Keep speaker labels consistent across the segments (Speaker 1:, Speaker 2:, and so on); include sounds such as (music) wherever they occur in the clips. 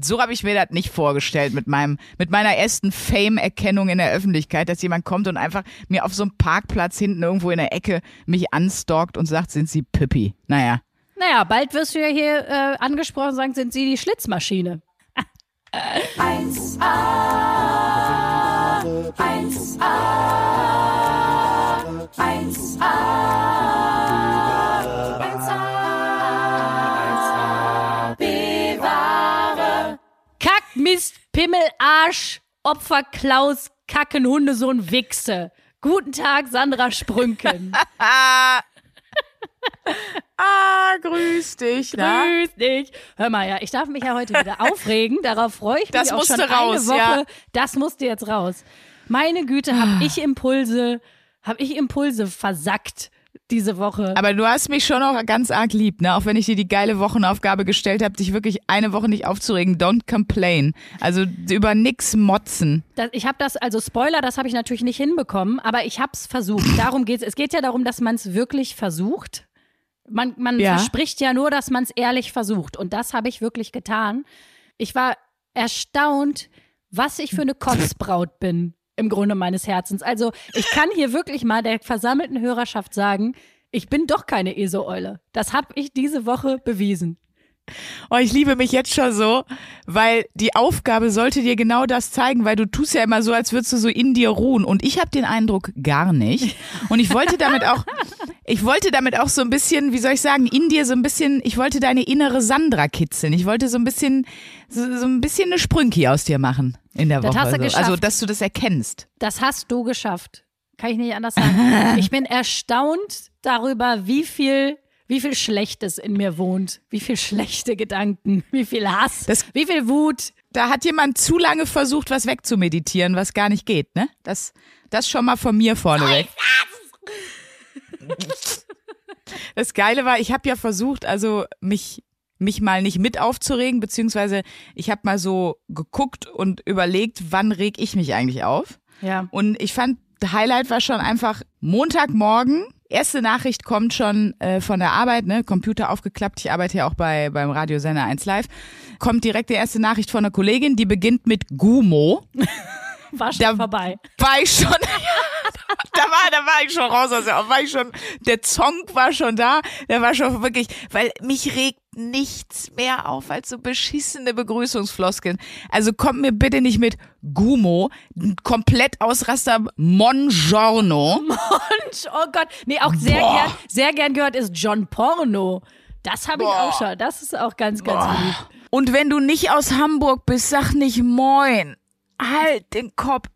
Speaker 1: so habe ich mir das nicht vorgestellt mit meinem, mit meiner ersten Fame-Erkennung in der Öffentlichkeit, dass jemand kommt und einfach mir auf so einem Parkplatz hinten irgendwo in der Ecke mich anstalkt und sagt, sind Sie Pippi? Naja.
Speaker 2: Naja, bald wirst du ja hier äh, angesprochen sagen, sind Sie die Schlitzmaschine?
Speaker 3: 1a, 1a, 1a,
Speaker 2: Mist, Pimmel, Arsch, Opfer, Klaus, Kacken, Hundesohn, Wichse. Guten Tag, Sandra Sprünken. (laughs)
Speaker 1: Ah, grüß dich. Na?
Speaker 2: Grüß dich. Hör mal, ja, ich darf mich ja heute wieder (laughs) aufregen. Darauf freue ich mich
Speaker 1: Das
Speaker 2: auch
Speaker 1: musste
Speaker 2: schon
Speaker 1: raus,
Speaker 2: eine Woche.
Speaker 1: ja.
Speaker 2: Das musste jetzt raus. Meine Güte, habe (sighs) ich Impulse, habe ich Impulse versackt diese Woche.
Speaker 1: Aber du hast mich schon auch ganz arg lieb, ne? Auch wenn ich dir die geile Wochenaufgabe gestellt habe, dich wirklich eine Woche nicht aufzuregen. Don't complain. Also über nix motzen.
Speaker 2: Das, ich habe das, also Spoiler, das habe ich natürlich nicht hinbekommen, aber ich habe es versucht. (laughs) Darum geht's. Es geht ja darum, dass man es wirklich versucht. Man, man
Speaker 1: Ja.
Speaker 2: verspricht ja nur, dass man es ehrlich versucht. Und das habe ich wirklich getan. Ich war erstaunt, was ich für eine Kotzbraut bin, im Grunde meines Herzens. Also ich kann hier wirklich mal der versammelten Hörerschaft sagen, ich bin doch keine ESO-Eule. Das habe ich diese Woche bewiesen.
Speaker 1: Oh, ich liebe mich jetzt schon so, weil die Aufgabe sollte dir genau das zeigen, weil du tust ja immer so, als würdest du so in dir ruhen. Und ich habe den Eindruck gar nicht. Und ich wollte damit auch, (laughs) ich wollte damit auch so ein bisschen, wie soll ich sagen, in dir so ein bisschen, ich wollte deine innere Sandra kitzeln. Ich wollte so ein bisschen, so, so ein bisschen eine Sprünki aus dir machen in der
Speaker 2: Das
Speaker 1: Woche.
Speaker 2: hast du
Speaker 1: so.
Speaker 2: geschafft.
Speaker 1: Also, dass du das erkennst.
Speaker 2: Das hast du geschafft. Kann ich nicht anders sagen. Ich (laughs) bin erstaunt darüber, wie viel, wie viel Schlechtes in mir wohnt. Wie viel schlechte Gedanken, wie viel Hass,
Speaker 1: Das-
Speaker 2: wie viel Wut.
Speaker 1: Da hat jemand zu lange versucht, was wegzumeditieren, was gar nicht geht, ne? Das, das schon mal von mir vorneweg. Das Geile war, ich habe ja versucht, also mich mich mal nicht mit aufzuregen, beziehungsweise ich habe mal so geguckt und überlegt, wann reg ich mich eigentlich auf.
Speaker 2: Ja.
Speaker 1: Und ich fand, Highlight war schon einfach Montagmorgen. Erste Nachricht kommt schon äh, von der Arbeit, ne? Computer aufgeklappt. Ich arbeite ja auch bei beim Radiosender 1 Live. Kommt direkt die erste Nachricht von einer Kollegin, die beginnt mit Gumo. (laughs)
Speaker 2: War schon
Speaker 1: Da-
Speaker 2: vorbei.
Speaker 1: War ich schon, (laughs) da war, da war ich schon raus aus der, war ich schon, der Zong war schon da, der war schon wirklich, weil mich regt nichts mehr auf als so beschissene Begrüßungsfloskeln. Also kommt mir bitte nicht mit Gumo, komplett Ausraster Mongiorno.
Speaker 2: Oh Gott. Nee, auch sehr
Speaker 1: Boah.
Speaker 2: gern, sehr gern gehört ist John Porno. Das habe ich
Speaker 1: Boah.
Speaker 2: auch schon. Das ist auch ganz, ganz lieb.
Speaker 1: Und wenn du nicht aus Hamburg bist, sag nicht Moin. Halt den Kopf.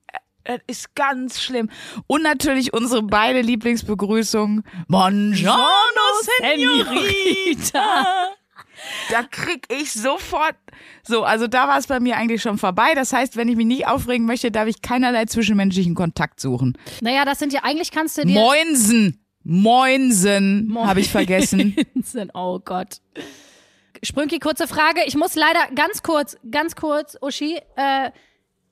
Speaker 1: Das ist ganz schlimm. Und natürlich unsere beide Lieblingsbegrüßungen. Buongiorno, Senorita. Da krieg ich sofort. So, also da war es bei mir eigentlich schon vorbei. Das heißt, wenn ich mich nicht aufregen möchte, darf ich keinerlei zwischenmenschlichen Kontakt suchen.
Speaker 2: Naja, das sind ja, eigentlich kannst du dir.
Speaker 1: Moinsen. Moinsen,
Speaker 2: Moin.
Speaker 1: habe ich vergessen. (laughs)
Speaker 2: Moinsen, Oh Gott. Sprünki, kurze Frage. Ich muss leider ganz kurz, ganz kurz, Uschi, äh,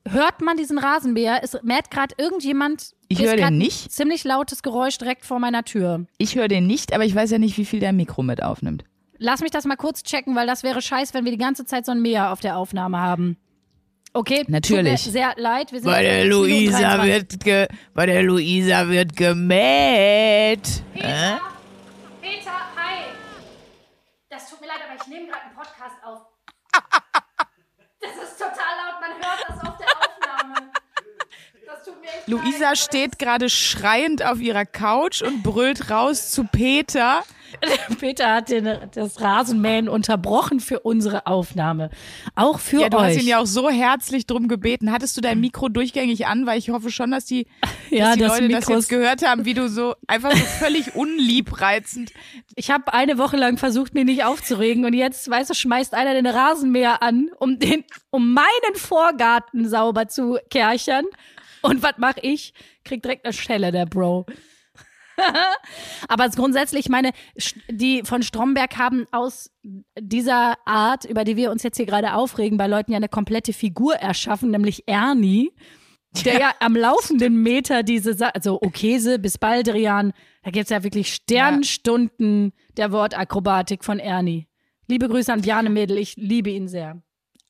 Speaker 2: hört man diesen Rasenmäher? Es mäht gerade irgendjemand.
Speaker 1: Ich
Speaker 2: ist
Speaker 1: höre den nicht.
Speaker 2: Ziemlich lautes Geräusch direkt vor meiner Tür.
Speaker 1: Ich höre den nicht, aber ich weiß ja nicht, wie viel der Mikro mit aufnimmt.
Speaker 2: Lass mich das mal kurz checken, weil das wäre scheiß, wenn wir die ganze Zeit so einen Mäher auf der Aufnahme haben. Okay?
Speaker 1: Natürlich.
Speaker 2: Tut mir sehr leid. Wir sind
Speaker 1: Bei der Luisa
Speaker 2: 23.
Speaker 1: wird ge, bei der Luisa wird gemäht.
Speaker 2: Peter, Peter, hi. Das tut mir leid, aber ich nehme gerade einen Podcast auf. (laughs) Das ist total laut, man hört das auf der Aufnahme. Das tut mir echt
Speaker 1: Luisa
Speaker 2: leid.
Speaker 1: steht gerade schreiend auf ihrer Couch und brüllt raus zu Peter. (laughs)
Speaker 2: Peter hat den, das Rasenmähen unterbrochen für unsere Aufnahme. Auch für
Speaker 1: Ja, du
Speaker 2: euch.
Speaker 1: hast ihn ja auch so herzlich drum gebeten. Hattest du dein Mikro durchgängig an? Weil ich hoffe schon, dass die, (laughs)
Speaker 2: Ja,
Speaker 1: dass die
Speaker 2: das
Speaker 1: Leute das
Speaker 2: Mikro
Speaker 1: jetzt gehört haben, wie du so einfach so völlig (laughs) unliebreizend.
Speaker 2: Ich habe eine Woche lang versucht, mich nicht aufzuregen und jetzt, weißt du, schmeißt einer den Rasenmäher an, um den, um meinen Vorgarten sauber zu kerchern. Und was mache ich? Krieg direkt eine Schelle, der Bro. (laughs) Aber grundsätzlich, ich meine, die von Stromberg haben aus dieser Art, über die wir uns jetzt hier gerade aufregen, bei Leuten ja eine komplette Figur erschaffen, nämlich Ernie, der ja, am laufenden Meter diese, Sa also Okese bis Baldrian, da gibt's ja wirklich Sternstunden der Wortakrobatik von Ernie. Liebe Grüße an Bjarne Mädel, ich liebe ihn sehr.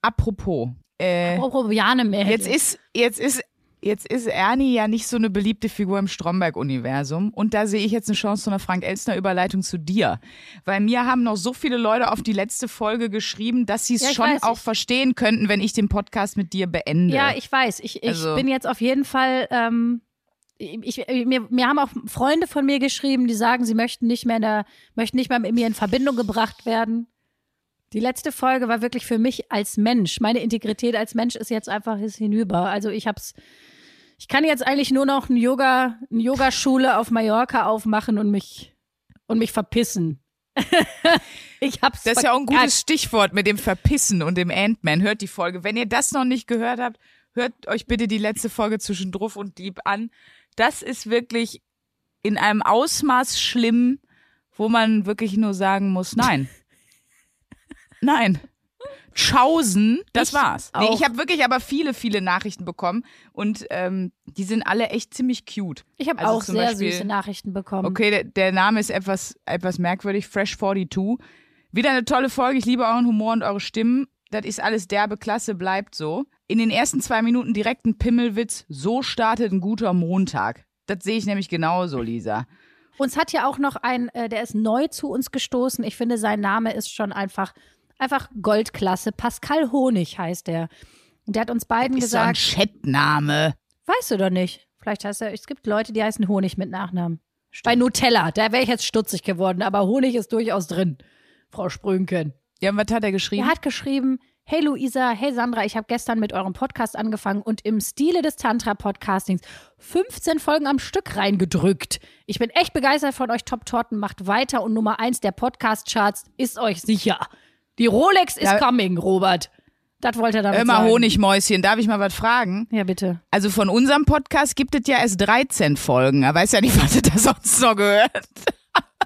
Speaker 1: apropos. Äh,
Speaker 2: Apropos Jane Mädel.
Speaker 1: Jetzt ist, jetzt ist, jetzt ist Ernie ja nicht so eine beliebte Figur im Stromberg-Universum. Und da sehe ich jetzt eine Chance zu einer Frank-Elstner-Überleitung zu dir. Weil mir haben noch so viele Leute auf die letzte Folge geschrieben, dass sie es
Speaker 2: Ja,
Speaker 1: schon
Speaker 2: weiß,
Speaker 1: auch verstehen könnten, wenn ich den Podcast mit dir beende.
Speaker 2: Ja, ich weiß. Ich, ich
Speaker 1: Also-
Speaker 2: bin jetzt auf jeden Fall. Ähm, ich, mir, mir haben auch Freunde von mir geschrieben, die sagen, sie möchten nicht mehr in der, möchten nicht mehr mit mir in Verbindung gebracht werden. Die letzte Folge war wirklich für mich als Mensch. Meine Integrität als Mensch ist jetzt einfach ist hinüber. Also ich hab's. Ich kann jetzt eigentlich nur noch eine Yoga, eine Yogaschule auf Mallorca aufmachen und mich und mich verpissen. (laughs) ich hab's.
Speaker 1: Das ist ja auch ein gutes Stichwort mit dem Verpissen und dem Ant-Man. Hört die Folge. Wenn ihr das noch nicht gehört habt, hört euch bitte die letzte Folge zwischen Druff und Dieb an. Das ist wirklich in einem Ausmaß schlimm, wo man wirklich nur sagen muss, nein. (laughs) nein. Schausen, das
Speaker 2: Ich
Speaker 1: war's. Nee, ich habe wirklich aber viele, viele Nachrichten bekommen und ähm, die sind alle echt ziemlich cute.
Speaker 2: Ich habe
Speaker 1: Also
Speaker 2: auch sehr
Speaker 1: Beispiel-
Speaker 2: süße Nachrichten bekommen.
Speaker 1: Okay, der, der Name ist etwas, etwas merkwürdig. Fresh 42. Wieder eine tolle Folge. Ich liebe euren Humor und eure Stimmen. Das ist alles derbe Klasse, bleibt so. In den ersten zwei Minuten direkt ein Pimmelwitz. So startet ein guter Montag. Das sehe ich nämlich genauso, Lisa.
Speaker 2: Uns hat ja auch noch ein, äh, der ist neu zu uns gestoßen. Ich finde, sein Name ist schon einfach, einfach Goldklasse. Pascal Honig heißt der. Und der hat uns beiden
Speaker 1: Ist so ein
Speaker 2: gesagt,
Speaker 1: Chatname.
Speaker 2: weißt du doch nicht. Vielleicht heißt er, es gibt Leute, die heißen Honig mit Nachnamen. Bei Nutella, da wäre ich jetzt stutzig geworden, aber Honig ist durchaus drin. Frau Sprünken.
Speaker 1: Ja, und was hat er geschrieben?
Speaker 2: Er hat geschrieben, hey Luisa, hey Sandra, ich habe gestern mit eurem Podcast angefangen und im Stile des Tantra-Podcastings 15 Folgen am Stück reingedrückt. Ich bin echt begeistert von euch Top-Torten, macht weiter und Nummer 1 der Podcast-Charts ist euch sicher. Die Rolex is
Speaker 1: Da-
Speaker 2: coming, Robert. Das wollte er damit
Speaker 1: Immer
Speaker 2: sagen.
Speaker 1: Honigmäuschen. Darf ich mal was fragen?
Speaker 2: Ja, bitte.
Speaker 1: Also von unserem Podcast gibt es ja erst 13 Folgen. Er weiß ja nicht, (laughs) was er da sonst noch gehört.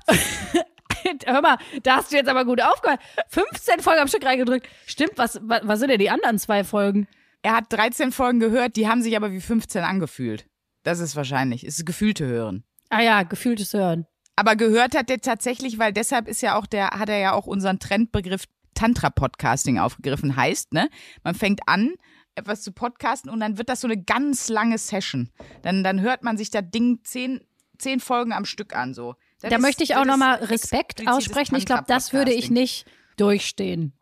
Speaker 1: (laughs)
Speaker 2: Hör mal, da hast du jetzt aber gut aufgehört. 15 Folgen am Stück reingedrückt. Stimmt, was, was, was sind denn die anderen zwei Folgen?
Speaker 1: Er hat 13 Folgen gehört, die haben sich aber wie 15 angefühlt. Das ist wahrscheinlich. Es ist gefühlte Hören.
Speaker 2: Ah ja, gefühltes Hören.
Speaker 1: Aber gehört hat er tatsächlich, weil deshalb ist ja auch der, hat er ja auch unseren Trendbegriff Tantra-Podcasting aufgegriffen. Heißt, ne, man fängt an, etwas zu podcasten und dann wird das so eine ganz lange Session. Dann, dann hört man sich das Ding zehn, zehn Folgen am Stück an, so. Das
Speaker 2: Da
Speaker 1: ist-
Speaker 2: möchte ich auch nochmal Respekt aussprechen. Ich glaube, das würde ich nicht durchstehen.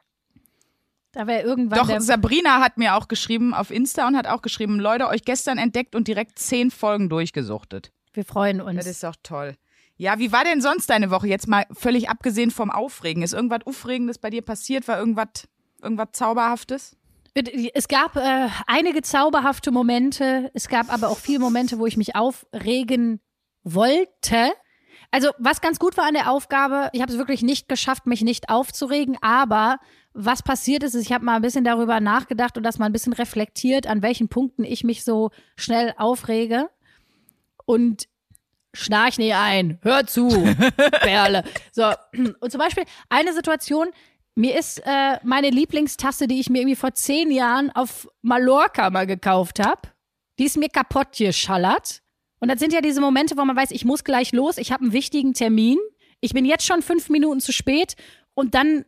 Speaker 2: Da wäre irgendwann
Speaker 1: Doch, Sabrina hat mir auch geschrieben auf Insta und hat auch geschrieben, Leute, euch gestern entdeckt und direkt zehn Folgen durchgesuchtet.
Speaker 2: wir freuen uns.
Speaker 1: Das ist doch toll. Ja, wie war denn sonst deine Woche? Jetzt mal völlig abgesehen vom Aufregen. Ist irgendwas Aufregendes bei dir passiert? War irgendwas, irgendwas Zauberhaftes?
Speaker 2: Es gab äh, einige zauberhafte Momente, es gab aber auch viele Momente, wo ich mich aufregen wollte. Also, was ganz gut war an der Aufgabe, ich habe es wirklich nicht geschafft, mich nicht aufzuregen, aber was passiert ist, ist, ich habe mal ein bisschen darüber nachgedacht und das mal ein bisschen reflektiert, an welchen Punkten ich mich so schnell aufrege. Und schnarch nie ein, hör zu, (laughs) Perle. So, und zum Beispiel eine Situation, mir ist äh, meine Lieblingstasse, die ich mir irgendwie vor zehn Jahren auf Mallorca mal gekauft habe, die ist mir kaputt geschallert. Und das sind ja diese Momente, wo man weiß, ich muss gleich los, ich habe einen wichtigen Termin, ich bin jetzt schon fünf Minuten zu spät und dann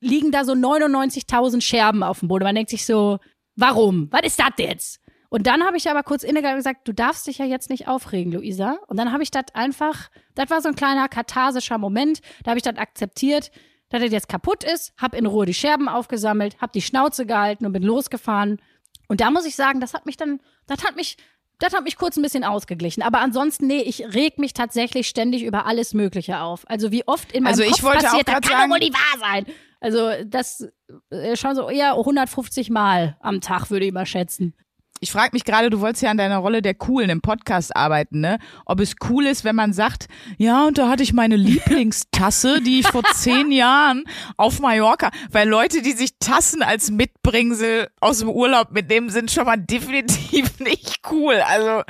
Speaker 2: liegen da so 99.000 Scherben auf dem Boden. Man denkt sich so, warum? Was ist das jetzt? Und dann habe ich aber kurz innegehalten und gesagt, du darfst dich ja jetzt nicht aufregen, Luisa. Und dann habe ich das einfach, das war so ein kleiner katharsischer Moment, da habe ich das akzeptiert, dass das jetzt kaputt ist, habe in Ruhe die Scherben aufgesammelt, habe die Schnauze gehalten und bin losgefahren. Und da muss ich sagen, das hat mich dann, das hat mich, das hat mich kurz ein bisschen ausgeglichen. Aber ansonsten, nee, ich reg mich tatsächlich ständig über alles Mögliche auf. Also wie oft in meinem
Speaker 1: Also ich
Speaker 2: Kopf
Speaker 1: wollte auch
Speaker 2: passiert, das kann
Speaker 1: sagen-
Speaker 2: doch wohl nicht wahr sein. Also das äh, schon so eher 150 Mal am Tag, würde ich mal schätzen.
Speaker 1: Ich frage mich gerade, du wolltest ja an deiner Rolle der Coolen im Podcast arbeiten, ne? Ob es cool ist, wenn man sagt, ja, und da hatte ich meine Lieblingstasse, die ich vor (laughs) zehn Jahren auf Mallorca, weil Leute, die sich Tassen als Mitbringsel aus dem Urlaub mitnehmen, sind schon mal definitiv (laughs) nicht cool. Also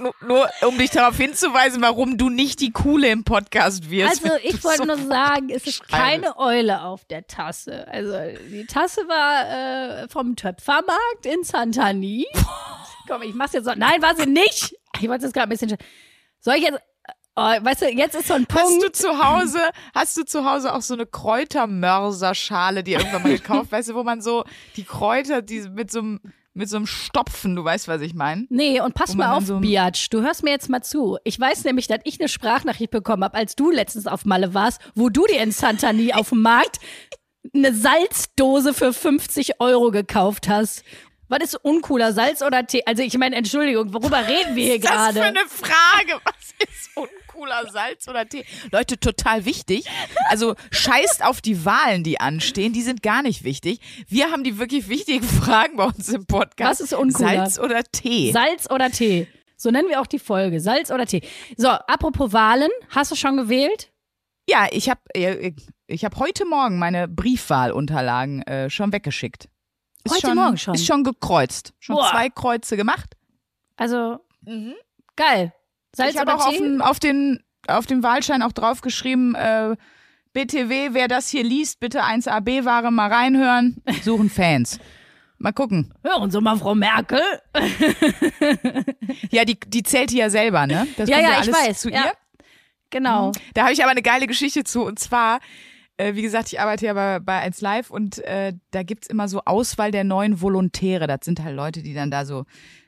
Speaker 1: nur, nur um dich darauf hinzuweisen, warum du nicht die Coole im Podcast wirst.
Speaker 2: Also ich wollte
Speaker 1: so
Speaker 2: nur sagen, es ist keine Eule auf der Tasse. Also die Tasse war äh, vom Töpfermarkt in Santani. (laughs) Komm, ich mach's jetzt so. Nein, war sie nicht. Ich wollte es gerade ein bisschen. Soll ich jetzt. Oh, weißt du, jetzt ist so ein
Speaker 1: Hast
Speaker 2: Punkt.
Speaker 1: du zu Hause, hast du zu Hause auch so eine Kräutermörserschale, die irgendwann mal gekauft, (laughs) weißt du, wo man so die Kräuter, die mit so einem mit so einem Stopfen, du weißt, was ich meine?
Speaker 2: Nee, und pass mal auf,
Speaker 1: so-
Speaker 2: Biatch, du hörst mir jetzt mal zu. Ich weiß nämlich, dass ich eine Sprachnachricht bekommen habe, als du letztens auf Malle warst, wo du dir in Santani auf dem Markt eine Salzdose für 50 Euro gekauft hast. Was ist uncooler, Salz oder Tee? Also ich meine, Entschuldigung, worüber reden wir hier
Speaker 1: Was ist das für
Speaker 2: gerade?
Speaker 1: eine Frage? Was ist uncooler Salz oder Tee? Leute, total wichtig. Also scheißt auf die Wahlen, die anstehen. Die sind gar nicht wichtig. Wir haben die wirklich wichtigen Fragen bei uns im Podcast.
Speaker 2: Was ist uncooler?
Speaker 1: Salz oder Tee?
Speaker 2: Salz oder Tee? So nennen wir auch die Folge. Salz oder Tee. So, apropos Wahlen, hast du schon gewählt?
Speaker 1: ja, ich habe ich hab heute Morgen meine Briefwahlunterlagen äh, schon weggeschickt. Ist
Speaker 2: Heute Morgen schon?
Speaker 1: Ist schon gekreuzt. Schon
Speaker 2: Boah.
Speaker 1: zwei Kreuze gemacht.
Speaker 2: Also, geil. Salz
Speaker 1: ich habe auch auf, den, auf, den, auf dem Wahlschein auch draufgeschrieben, äh, BTW, wer das hier liest, bitte 1AB-Ware mal reinhören. (laughs) Suchen Fans. Mal gucken.
Speaker 2: Hören Sie mal, Frau Merkel.
Speaker 1: Ja, die, die zählt ja selber, ne? Das
Speaker 2: Ja, ja, ich
Speaker 1: alles
Speaker 2: weiß,
Speaker 1: zu
Speaker 2: ja.
Speaker 1: ihr.
Speaker 2: Genau.
Speaker 1: Da habe ich aber eine geile Geschichte zu. Und zwar, äh, wie gesagt, ich arbeite ja bei, bei 1 Live und äh, da gibt's immer so Auswahl der neuen Volontäre. Das sind halt Leute, die dann da so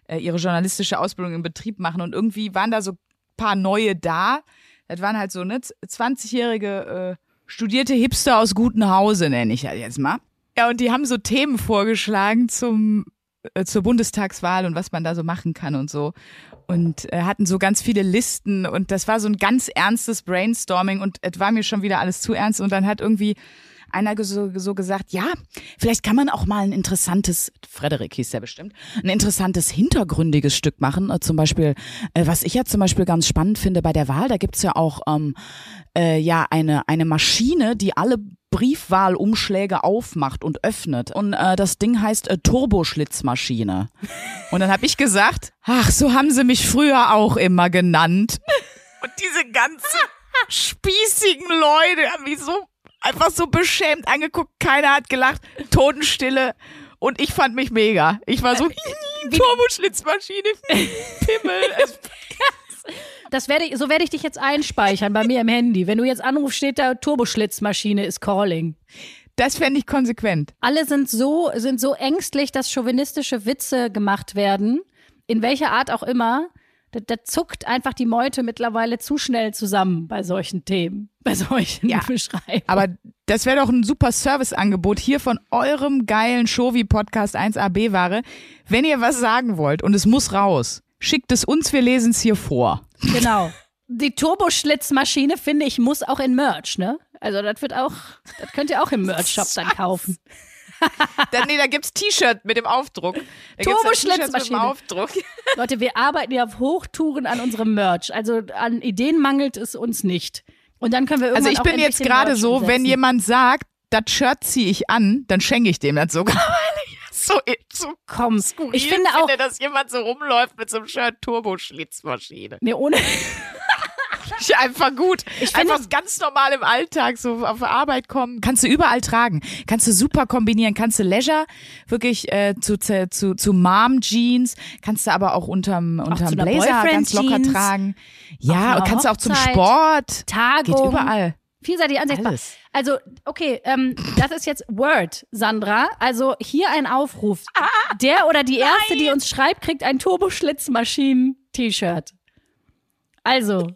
Speaker 1: äh, ihre journalistische Ausbildung im Betrieb machen. Und irgendwie waren da so paar neue da. Das waren halt so ne 20-jährige äh, studierte Hipster aus gutem Hause, nenne ich ja jetzt mal. Ja, und die haben so Themen vorgeschlagen zum zur Bundestagswahl und was man da so machen kann und so. Und äh, hatten so ganz viele Listen und das war so ein ganz ernstes Brainstorming und es war mir schon wieder alles zu ernst und dann hat irgendwie einer so, so gesagt, ja, vielleicht kann man auch mal ein interessantes, Frederik hieß der bestimmt, ein interessantes hintergründiges Stück machen. Äh, zum Beispiel, äh, was ich ja zum Beispiel ganz spannend finde bei der Wahl, da gibt's ja auch ähm, äh, ja eine, eine Maschine, die alle Briefwahlumschläge aufmacht und öffnet. Und äh, das Ding heißt äh, Turboschlitzmaschine. Und dann habe ich gesagt, ach, so haben sie mich früher auch immer genannt. Und diese ganzen spießigen Leute haben mich so einfach so beschämt angeguckt. Keiner hat gelacht. Totenstille. Und ich fand mich mega. Ich war so, (laughs) Turboschlitzmaschine, Pimmel. (laughs)
Speaker 2: Das werde ich, so werde ich dich jetzt einspeichern bei mir im Handy. Wenn du jetzt anrufst, steht da Turboschlitzmaschine ist calling.
Speaker 1: Das fände ich konsequent.
Speaker 2: Alle sind so, sind so ängstlich, dass chauvinistische Witze gemacht werden. In welcher Art auch immer. Da, da zuckt einfach die Meute mittlerweile zu schnell zusammen bei solchen Themen, (laughs) bei solchen
Speaker 1: Ja.
Speaker 2: Beschreibungen.
Speaker 1: Aber das wäre doch ein super Serviceangebot hier von eurem geilen Shovi-Podcast 1AB-Ware. Wenn ihr was sagen wollt und es muss raus, schickt es uns, wir lesen es hier vor.
Speaker 2: Genau. Die Turboschlitzmaschine, finde ich, muss auch in Merch, ne? Also das wird auch, das könnt ihr auch im Merch-Shop dann kaufen.
Speaker 1: Da, nee, da gibt's T-Shirt mit dem Aufdruck. Dann
Speaker 2: Turboschlitzmaschine.
Speaker 1: T-Shirts mit dem Aufdruck. (laughs)
Speaker 2: Leute, wir arbeiten ja auf Hochtouren an unserem Merch. Also an Ideen mangelt es uns nicht. Und dann können wir irgendwann
Speaker 1: Also ich bin jetzt gerade so, wenn
Speaker 2: umsetzen.
Speaker 1: jemand sagt, das Shirt ziehe ich an, dann schenke ich dem das sogar. So, so
Speaker 2: Komm,
Speaker 1: skurril
Speaker 2: ich finde auch,
Speaker 1: dass jemand so rumläuft mit so einem Shirt Turboschlitzmaschine.
Speaker 2: nee, ohne, (laughs)
Speaker 1: einfach gut.
Speaker 2: Ich finde-
Speaker 1: einfach ganz normal im Alltag, so auf Arbeit kommen. Kannst du überall tragen. Kannst du super kombinieren. Kannst du Leisure wirklich äh, zu, zu, zu, Mom-Jeans. Kannst du aber auch unterm, unterm
Speaker 2: einer
Speaker 1: Blazer ganz locker tragen. Ja, und kannst du auch zum. Sport.
Speaker 2: Tagung.
Speaker 1: Geht überall.
Speaker 2: Vielseitig ansichtbar.
Speaker 1: Alles.
Speaker 2: Also, okay, ähm, das ist jetzt Word, Sandra. Also hier ein Aufruf.
Speaker 1: Ah,
Speaker 2: Der oder die Erste, die uns schreibt, kriegt ein Turboschlitzmaschinen-T-Shirt. Also,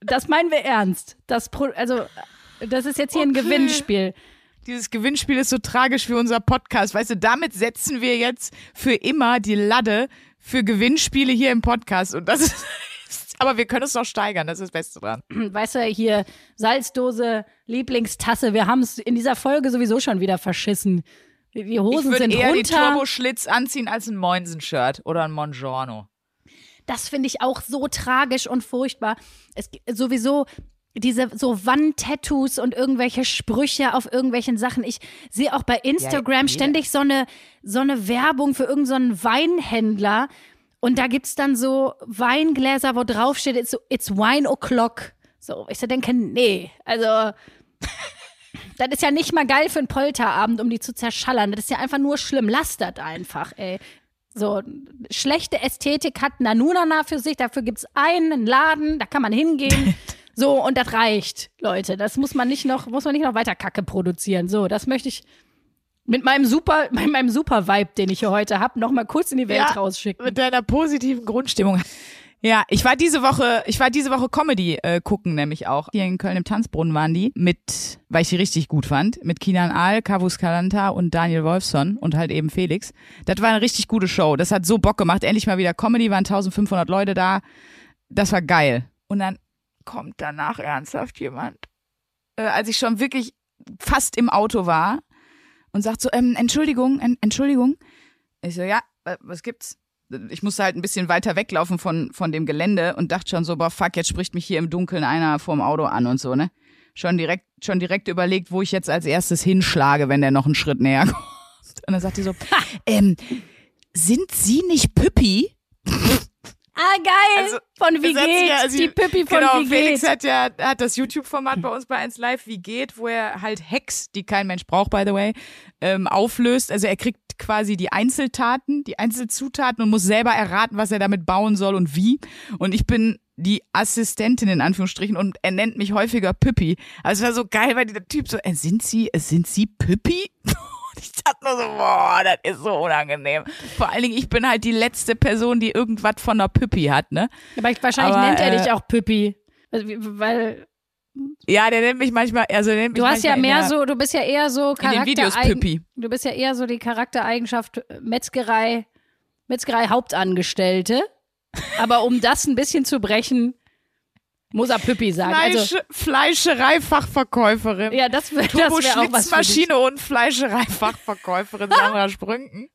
Speaker 2: das meinen wir ernst. Das, Pro also, das ist jetzt hier ein
Speaker 1: Okay.
Speaker 2: Gewinnspiel.
Speaker 1: Dieses Gewinnspiel ist so tragisch für unser Podcast. Weißt du, damit setzen wir jetzt für immer die Ladde für Gewinnspiele hier im Podcast. Und das ist, aber wir können es noch steigern. Das ist das Beste dran.
Speaker 2: Weißt du, hier Salzdose, Lieblingstasse. Wir haben es in dieser Folge sowieso schon wieder verschissen. Die
Speaker 1: Ich
Speaker 2: Hosen
Speaker 1: würde
Speaker 2: sind
Speaker 1: eher die
Speaker 2: runter.
Speaker 1: Turboschlitz anziehen als ein Moinsen-Shirt oder ein Mongiorno.
Speaker 2: Das finde ich auch so tragisch und furchtbar. Es gibt sowieso diese so Wandtattoos und irgendwelche Sprüche auf irgendwelchen Sachen. Ich sehe auch bei Instagram
Speaker 1: jeder.
Speaker 2: ständig so eine, so eine Werbung für irgendeinen so Weinhändler. Und da gibt's dann so Weingläser, wo drauf steht, it's, it's wine o'clock. So, ich so denke, nee, also (laughs) das ist ja nicht mal geil für einen Polterabend, um die zu zerschallern. Das ist ja einfach nur schlimm. Lasst das einfach, ey. So, schlechte Ästhetik hat Nanunana für sich, dafür gibt's einen Laden, da kann man hingehen. (laughs) So, und das reicht, Leute. Das muss man nicht noch, muss man nicht noch weiter Kacke produzieren. So, das möchte ich mit meinem super, (laughs) mit meinem super Vibe, den ich hier heute habe, noch mal kurz in die Welt
Speaker 1: Ja,
Speaker 2: rausschicken.
Speaker 1: Mit deiner positiven Grundstimmung. Ja, ich war diese Woche, ich war diese Woche Comedy äh, gucken, nämlich auch. Hier in Köln im Tanzbrunnen waren die mit, weil ich die richtig gut fand, mit Kinan Aal, Kavus Kalanta und Daniel Wolfson und halt eben Felix. Das war eine richtig gute Show. Das hat so Bock gemacht. Endlich mal wieder Comedy, waren 1500 Leute da. Das war geil. Und dann kommt danach ernsthaft jemand, äh, als ich schon wirklich fast im Auto war und sagt so, ähm, Entschuldigung, en Entschuldigung. Ich so, ja, wa- was gibt's? Ich musste halt ein bisschen weiter weglaufen von, von dem Gelände und dachte schon so, boah, fuck, jetzt spricht mich hier im Dunkeln einer vorm Auto an und so, ne? Schon direkt, schon direkt überlegt, wo ich jetzt als erstes hinschlage, wenn der noch einen Schritt näher (laughs) kommt. Und dann sagt die so, ähm, sind Sie nicht Püppi?
Speaker 2: Ah, geil!
Speaker 1: Also,
Speaker 2: von Wie geht's?
Speaker 1: ja- also,
Speaker 2: die Pippi von
Speaker 1: genau,
Speaker 2: Wie
Speaker 1: Felix
Speaker 2: geht's?
Speaker 1: hat ja hat das YouTube-Format bei uns bei 1 Live, wie geht, wo er halt Hacks, die kein Mensch braucht, by the way, ähm, auflöst. Also er kriegt quasi die Einzeltaten, die Einzelzutaten und muss selber erraten, was er damit bauen soll und wie. Und ich bin die Assistentin in Anführungsstrichen und er nennt mich häufiger Püppi. Also es war so geil, weil der Typ so, äh, sind Sie, äh, sind Sie Püppi? (laughs) (laughs) Ich dachte nur so, boah, das ist so unangenehm. Vor allen Dingen, ich bin halt die letzte Person, die irgendwas von einer Püppi hat, ne?
Speaker 2: Aber ich, wahrscheinlich
Speaker 1: Aber,
Speaker 2: nennt er
Speaker 1: äh,
Speaker 2: dich auch Pippi. Also, Weil
Speaker 1: Ja, der nennt mich manchmal, also nennt mich
Speaker 2: du hast ja mehr
Speaker 1: der,
Speaker 2: so, du bist ja eher so
Speaker 1: in den Videos Püppi.
Speaker 2: Du bist ja eher so die Charaktereigenschaft äh, Metzgerei, Metzgerei Hauptangestellte. Aber um das ein bisschen zu brechen, muss er Püppi sagen.
Speaker 1: Fleisch,
Speaker 2: Also,
Speaker 1: Fleischerei-Fachverkäuferin.
Speaker 2: ja, das wäre das wär auch was.
Speaker 1: Turbo-Schlitzmaschine und Fleischerei-Fachverkäuferin (laughs) Sandra Sprünken.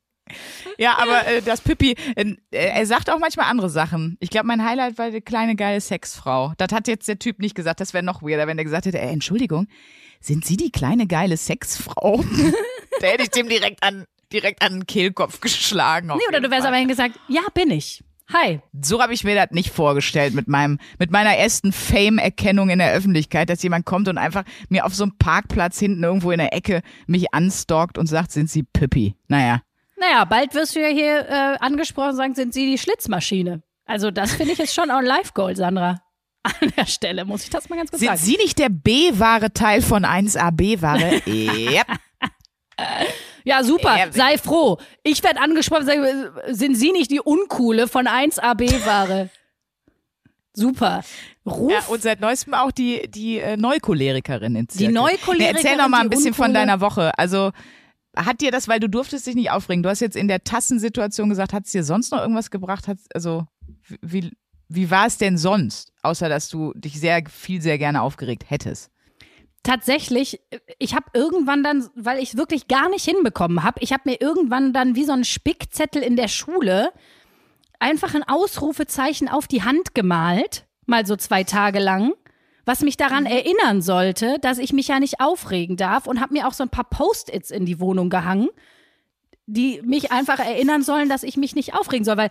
Speaker 1: Ja, aber äh, das Pippi, äh, er sagt auch manchmal andere Sachen. Ich glaube, mein Highlight war die kleine geile Sexfrau. Das hat jetzt der Typ nicht gesagt. Das wäre noch weirder, wenn der gesagt hätte, äh, Entschuldigung, sind Sie die kleine geile Sexfrau? (laughs) da hätte ich dem direkt an, direkt an den Kehlkopf geschlagen.
Speaker 2: Nee, oder du wärst aber hingesagt, ja, bin ich. Hi.
Speaker 1: So habe ich mir das nicht vorgestellt mit meinem, mit meiner ersten Fame-Erkennung in der Öffentlichkeit, dass jemand kommt und einfach mir auf so einem Parkplatz hinten irgendwo in der Ecke mich anstalkt und sagt, sind Sie Pippi? Naja.
Speaker 2: Naja, bald wirst du ja hier äh, angesprochen und sagen, sind Sie die Schlitzmaschine? Also das finde ich jetzt schon auch ein Live-Goal, Sandra. (laughs) An der Stelle muss ich das mal ganz kurz
Speaker 1: Sind
Speaker 2: sagen.
Speaker 1: Sie nicht der B-Ware Teil von 1A B-Ware? yep.
Speaker 2: Ja, super,
Speaker 1: Ja,
Speaker 2: sei froh. Ich werde angesprochen, sag, äh, sind Sie nicht die Uncoole von 1AB-Ware? super. Ruf.
Speaker 1: Ja, und seit neuestem auch die, die äh, Neucholerikerin in Zirkel.
Speaker 2: Neucholerikerin,
Speaker 1: Nee, erzähl noch mal ein
Speaker 2: die
Speaker 1: bisschen von
Speaker 2: Uncoole.
Speaker 1: deiner Woche. Also, hat dir das, weil du durftest dich nicht aufregen, du hast jetzt in der Tassensituation gesagt, hat es dir sonst noch irgendwas gebracht? Hat, also, wie, wie war es denn sonst? Außer, dass du dich sehr viel, sehr gerne aufgeregt hättest.
Speaker 2: Tatsächlich, ich habe irgendwann dann, weil ich wirklich gar nicht hinbekommen habe, ich habe mir irgendwann dann wie so ein Spickzettel in der Schule einfach ein Ausrufezeichen auf die Hand gemalt, mal so zwei Tage lang, was mich daran erinnern sollte, dass ich mich ja nicht aufregen darf und habe mir auch so ein paar Post-its in die Wohnung gehangen, die mich einfach erinnern sollen, dass ich mich nicht aufregen soll, weil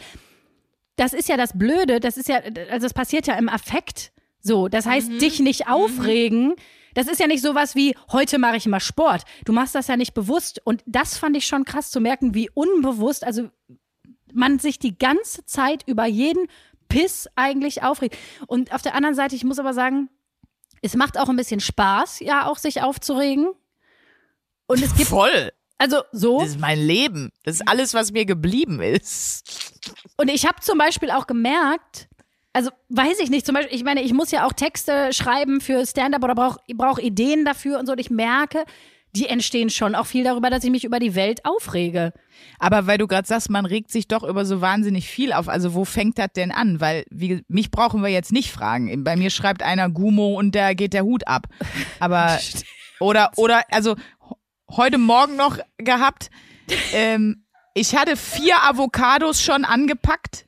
Speaker 2: das ist ja das Blöde, das ist ja, also das passiert ja im Affekt. So, das heißt, dich nicht aufregen, das ist ja nicht sowas wie, heute mache ich mal Sport. Du machst das ja nicht bewusst. Und das fand ich schon krass zu merken, wie unbewusst, also man sich die ganze Zeit über jeden Piss eigentlich aufregt. Und auf der anderen Seite, ich muss aber sagen, es macht auch ein bisschen Spaß, ja, auch sich aufzuregen. Und es gibt,
Speaker 1: Voll.
Speaker 2: also so.
Speaker 1: Das ist mein Leben. Das ist alles, was mir geblieben ist.
Speaker 2: Und ich habe zum Beispiel auch gemerkt, also weiß ich nicht, zum Beispiel, ich meine, ich muss ja auch Texte schreiben für Stand-up oder brauche brauch Ideen dafür und so. Und ich merke, die entstehen schon auch viel darüber, dass ich mich über die Welt aufrege.
Speaker 1: Aber weil du gerade sagst, man regt sich doch über so wahnsinnig viel auf. Also wo fängt das denn an? Weil wie, mich brauchen wir jetzt nicht fragen. Bei mir schreibt einer Gumo und da geht der Hut ab. Aber (laughs) oder oder also heute Morgen noch gehabt. Ähm, ich hatte vier Avocados schon angepackt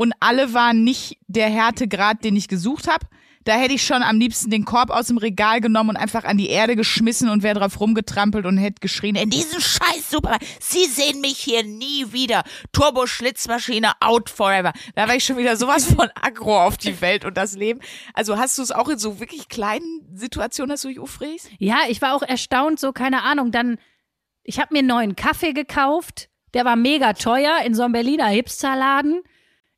Speaker 1: und alle waren nicht der Härtegrad, den ich gesucht habe. Da hätte ich schon am liebsten den Korb aus dem Regal genommen und einfach an die Erde geschmissen und wäre drauf rumgetrampelt und hätte geschrien, in diesem Scheiß super, Sie sehen mich hier nie wieder. Turbo-Schlitzmaschine out forever. Da war ich schon wieder sowas von (laughs) aggro auf die Welt und das Leben. Also hast du es auch in so wirklich kleinen Situationen, dass du dich aufregst?
Speaker 2: Ja, ich war auch erstaunt, so keine Ahnung. Dann, ich habe mir einen neuen Kaffee gekauft. Der war mega teuer in so einem Berliner Hipsterladen.